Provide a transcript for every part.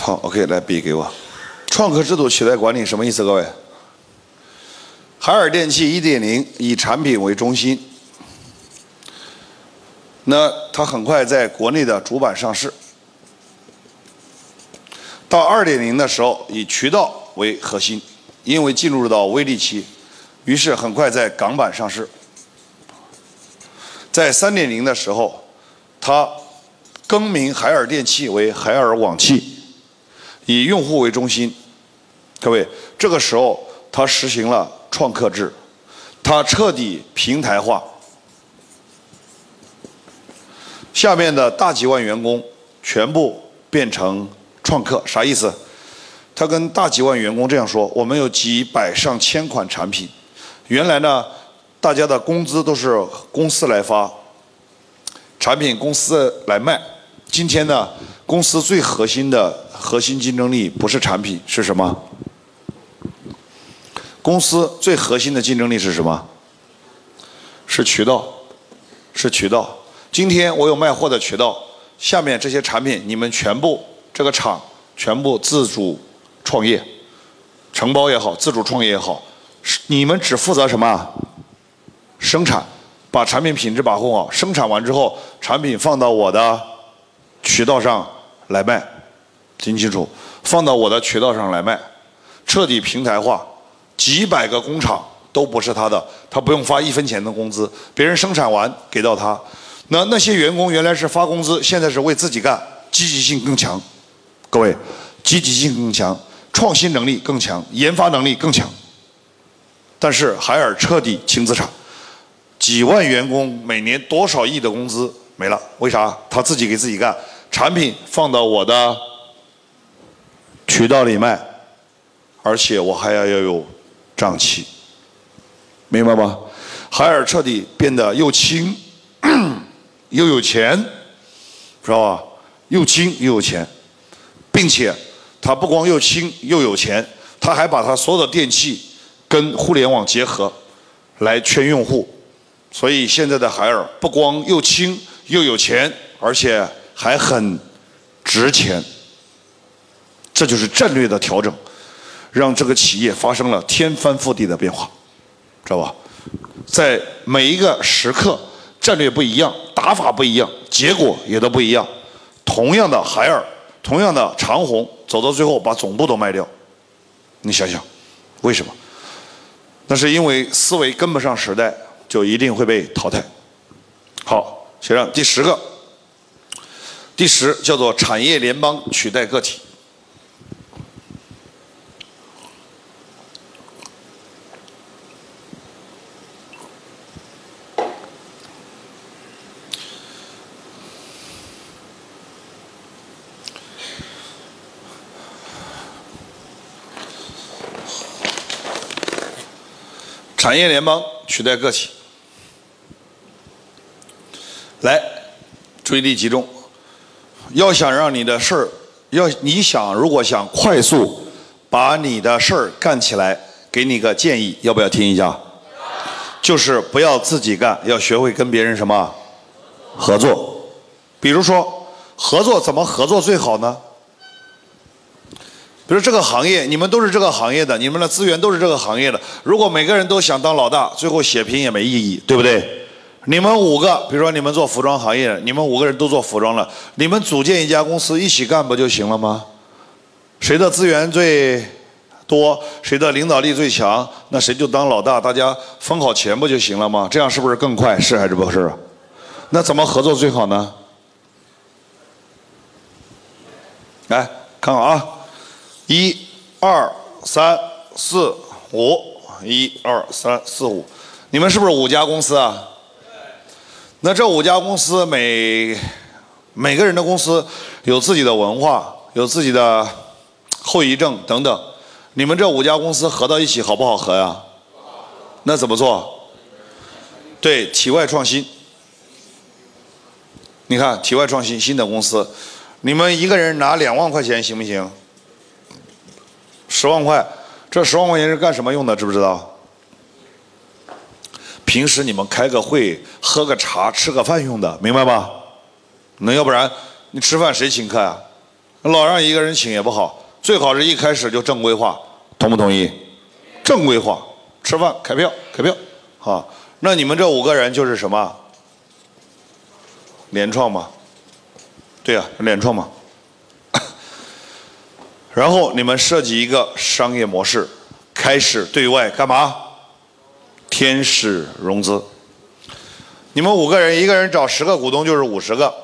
好，OK，来笔给我。创客制度取代管理什么意思？各位，海尔电器1.0以产品为中心，那它很快在国内的主板上市。到2.0的时候，以渠道为核心，因为进入到微利期，于是很快在港版上市。在3.0的时候，它更名海尔电器为海尔网器，以用户为中心。各位，这个时候它实行了创客制，它彻底平台化。下面的大几万员工全部变成创客，啥意思？他跟大几万员工这样说：我们有几百上千款产品，原来呢，大家的工资都是公司来发，产品公司来卖。今天呢，公司最核心的核心竞争力不是产品，是什么？公司最核心的竞争力是什么？是渠道，是渠道。今天我有卖货的渠道，下面这些产品你们全部这个厂全部自主创业，承包也好，自主创业也好，是你们只负责什么？生产，把产品品质把控好，生产完之后，产品放到我的渠道上来卖，听清楚，放到我的渠道上来卖，彻底平台化，几百个工厂都不是他的，他不用发一分钱的工资，别人生产完给到他。那那些员工原来是发工资，现在是为自己干，积极性更强。各位，积极性更强，创新能力更强，研发能力更强。但是海尔彻底轻资产，几万员工每年多少亿的工资没了？为啥？他自己给自己干，产品放到我的渠道里卖，而且我还要要有账期，明白吗？海尔彻底变得又轻。又有钱，知道吧？又轻又有钱，并且他不光又轻又有钱，他还把他所有的电器跟互联网结合，来圈用户。所以现在的海尔不光又轻又有钱，而且还很值钱。这就是战略的调整，让这个企业发生了天翻覆地的变化，知道吧？在每一个时刻。战略不一样，打法不一样，结果也都不一样。同样的海尔，同样的长虹，走到最后把总部都卖掉，你想想，为什么？那是因为思维跟不上时代，就一定会被淘汰。好，写上第十个，第十叫做产业联邦取代个体。产业联邦取代个体，来，注意力集中。要想让你的事儿，要你想如果想快速把你的事儿干起来，给你个建议，要不要听一下？就是不要自己干，要学会跟别人什么合作。比如说，合作怎么合作最好呢？比如这个行业，你们都是这个行业的，你们的资源都是这个行业的。如果每个人都想当老大，最后血拼也没意义，对不对？你们五个，比如说你们做服装行业，你们五个人都做服装了，你们组建一家公司一起干不就行了吗？谁的资源最多，谁的领导力最强，那谁就当老大，大家分好钱不就行了吗？这样是不是更快？是还是不是？那怎么合作最好呢？来看看啊。一、二、三、四、五，一、二、三、四、五，你们是不是五家公司啊？那这五家公司每每个人的公司有自己的文化，有自己的后遗症等等。你们这五家公司合到一起好不好合呀？那怎么做？对，体外创新。你看，体外创新新的公司，你们一个人拿两万块钱行不行？十万块，这十万块钱是干什么用的？知不知道？平时你们开个会、喝个茶、吃个饭用的，明白吧？那要不然你吃饭谁请客啊？老让一个人请也不好，最好是一开始就正规化，同不同意？正规化，吃饭开票开票，好，那你们这五个人就是什么？联创吗？对呀，联创嘛。然后你们设计一个商业模式，开始对外干嘛？天使融资。你们五个人，一个人找十个股东就是五十个，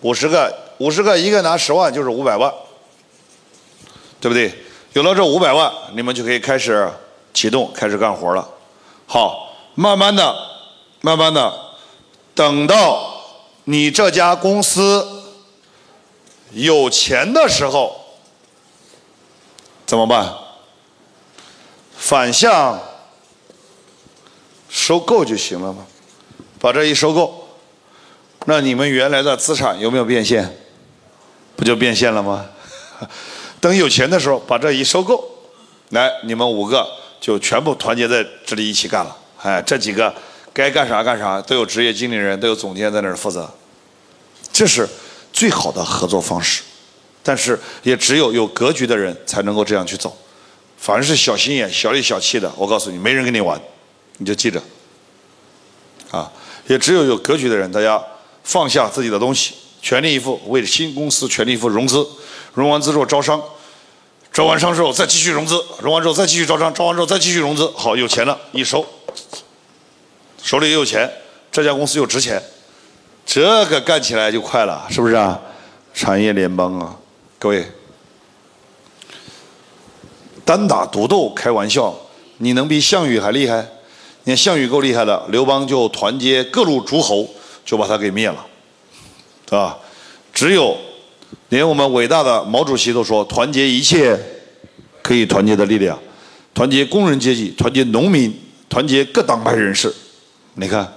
五十个五十个，一个拿十万就是五百万，对不对？有了这五百万，你们就可以开始启动，开始干活了。好，慢慢的，慢慢的，等到你这家公司有钱的时候，怎么办？反向收购就行了吗？把这一收购，那你们原来的资产有没有变现？不就变现了吗？等有钱的时候，把这一收购，来，你们五个就全部团结在这里一起干了。哎，这几个该干啥干啥，都有职业经理人，都有总监在那儿负责。这是最好的合作方式，但是也只有有格局的人才能够这样去走。凡是小心眼、小里小气的，我告诉你，没人跟你玩，你就记着。啊，也只有有格局的人，大家放下自己的东西，全力以赴为新公司全力以赴融资，融完资之后招商，招完商之后再继续融资，融完之后再继续招商，招完之后再继续融资，好有钱了，一收，手里也有钱，这家公司又值钱，这个干起来就快了，是不是啊？产业联邦啊，各位，单打独斗开玩笑，你能比项羽还厉害？你看项羽够厉害的，刘邦就团结各路诸侯，就把他给灭了，对吧？只有连我们伟大的毛主席都说，团结一切可以团结的力量，团结工人阶级，团结农民，团结各党派人士。你看，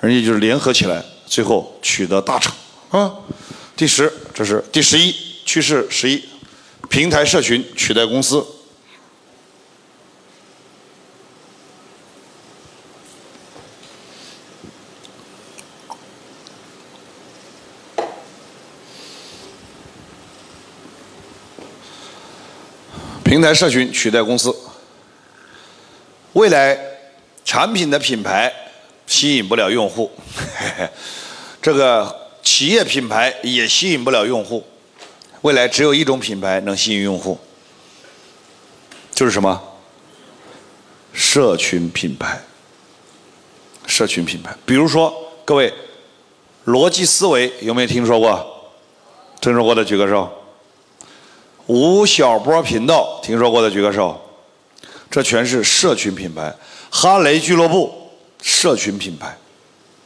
人家就是联合起来，最后取得大成啊。第十，这是第十一趋势十一，平台社群取代公司。平台社群取代公司，未来产品的品牌吸引不了用户，这个企业品牌也吸引不了用户，未来只有一种品牌能吸引用户，就是什么？社群品牌。社群品牌，比如说各位，逻辑思维有没有听说过？听说过的举个手。吴晓波频道听说过的举个手，这全是社群品牌。哈雷俱乐部社群品牌，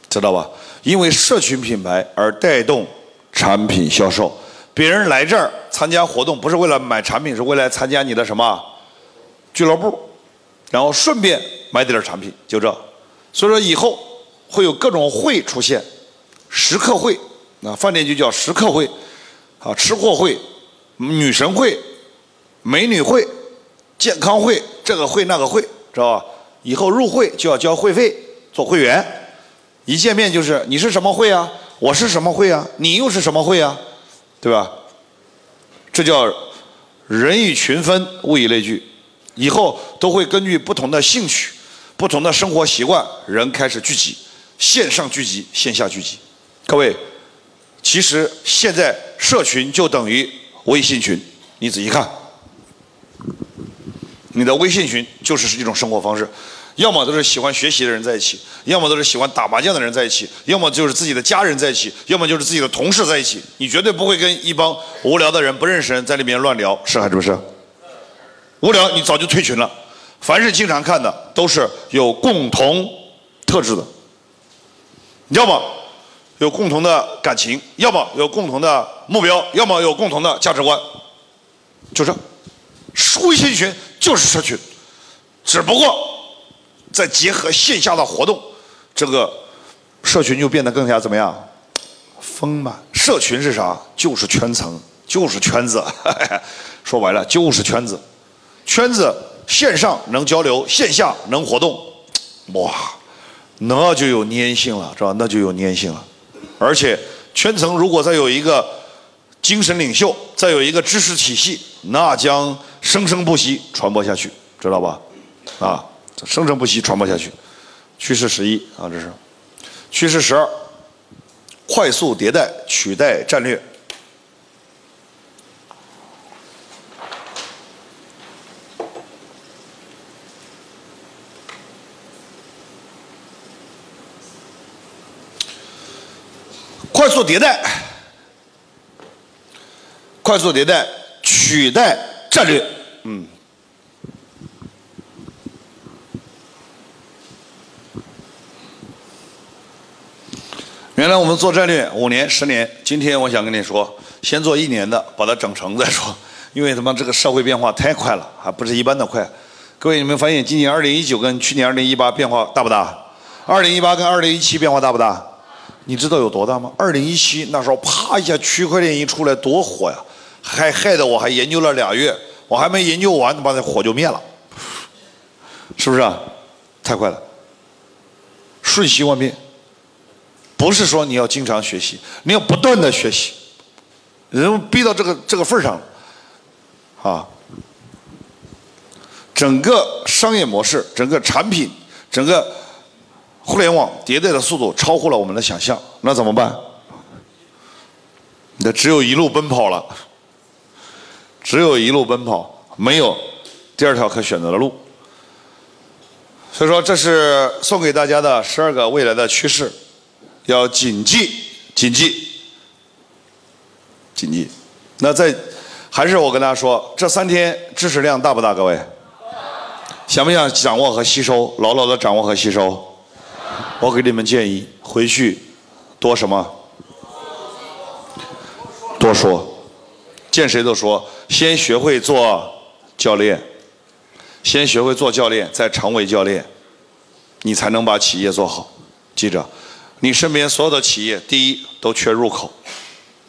知道吧？因为社群品牌而带动产品销售。别人来这儿参加活动，不是为了买产品，是为了参加你的什么俱乐部，然后顺便买点产品，就这。所以说以后会有各种会出现，食客会，那饭店就叫食客会，啊，吃货会。女神会、美女会、健康会，这个会那个会，知道吧？以后入会就要交会费，做会员。一见面就是你是什么会啊？我是什么会啊？你又是什么会啊？对吧？这叫人以群分，物以类聚。以后都会根据不同的兴趣、不同的生活习惯，人开始聚集，线上聚集，线下聚集。各位，其实现在社群就等于。微信群，你仔细看，你的微信群就是一种生活方式，要么都是喜欢学习的人在一起，要么都是喜欢打麻将的人在一起，要么就是自己的家人在一起，要么就是自己的同事在一起。你绝对不会跟一帮无聊的人、不认识人在里面乱聊，是还是不是？无聊，你早就退群了。凡是经常看的，都是有共同特质的，要么。有共同的感情，要么有共同的目标，要么有共同的价值观，就这。微信群就是社群，只不过再结合线下的活动，这个社群就变得更加怎么样？丰满。社群是啥？就是圈层，就是圈子。说白了就是圈子。圈子线上能交流，线下能活动，哇，那就有粘性了，是吧？那就有粘性了。而且圈层如果再有一个精神领袖，再有一个知识体系，那将生生不息传播下去，知道吧？啊，生生不息传播下去。趋势十一啊，这是趋势十二，快速迭代取代战略。快速迭代，快速迭代取代战略，嗯。原来我们做战略五年、十年，今天我想跟你说，先做一年的，把它整成再说。因为他妈这个社会变化太快了，还不是一般的快。各位，你们发现今年二零一九跟去年二零一八变化大不大？二零一八跟二零一七变化大不大？你知道有多大吗？二零一七那时候啪一下区块链一出来多火呀，还害得我还研究了俩月，我还没研究完，把那火就灭了，是不是啊？太快了，瞬息万变。不是说你要经常学习，你要不断的学习，人逼到这个这个份上了，啊，整个商业模式、整个产品、整个。互联网迭代的速度超乎了我们的想象，那怎么办？那只有一路奔跑了，只有一路奔跑，没有第二条可选择的路。所以说，这是送给大家的十二个未来的趋势，要谨记、谨记、谨记。那在还是我跟大家说，这三天知识量大不大？各位，想不想掌握和吸收？牢牢的掌握和吸收。我给你们建议，回去多什么？多说，见谁都说。先学会做教练，先学会做教练，再成为教练，你才能把企业做好。记着，你身边所有的企业，第一都缺入口，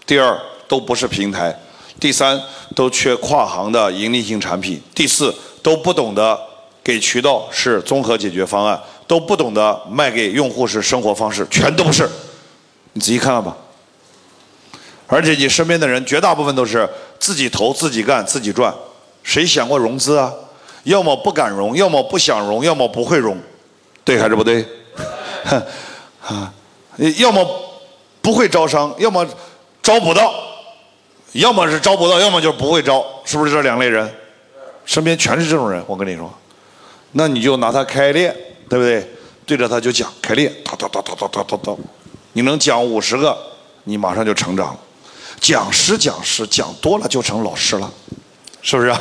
第二都不是平台，第三都缺跨行的盈利性产品，第四都不懂得给渠道是综合解决方案。都不懂得卖给用户是生活方式，全都是，你仔细看看吧。而且你身边的人绝大部分都是自己投、自己干、自己赚，谁想过融资啊？要么不敢融，要么不想融，要么不会融，对还是不对？啊，要么不会招商，要么招不到，要么是招不到，要么就是不会招，是不是这两类人？身边全是这种人，我跟你说，那你就拿他开练。对不对？对着他就讲开练，叨叨叨叨叨叨叨叨，你能讲五十个，你马上就成长了。讲师讲师讲多了就成老师了，是不是？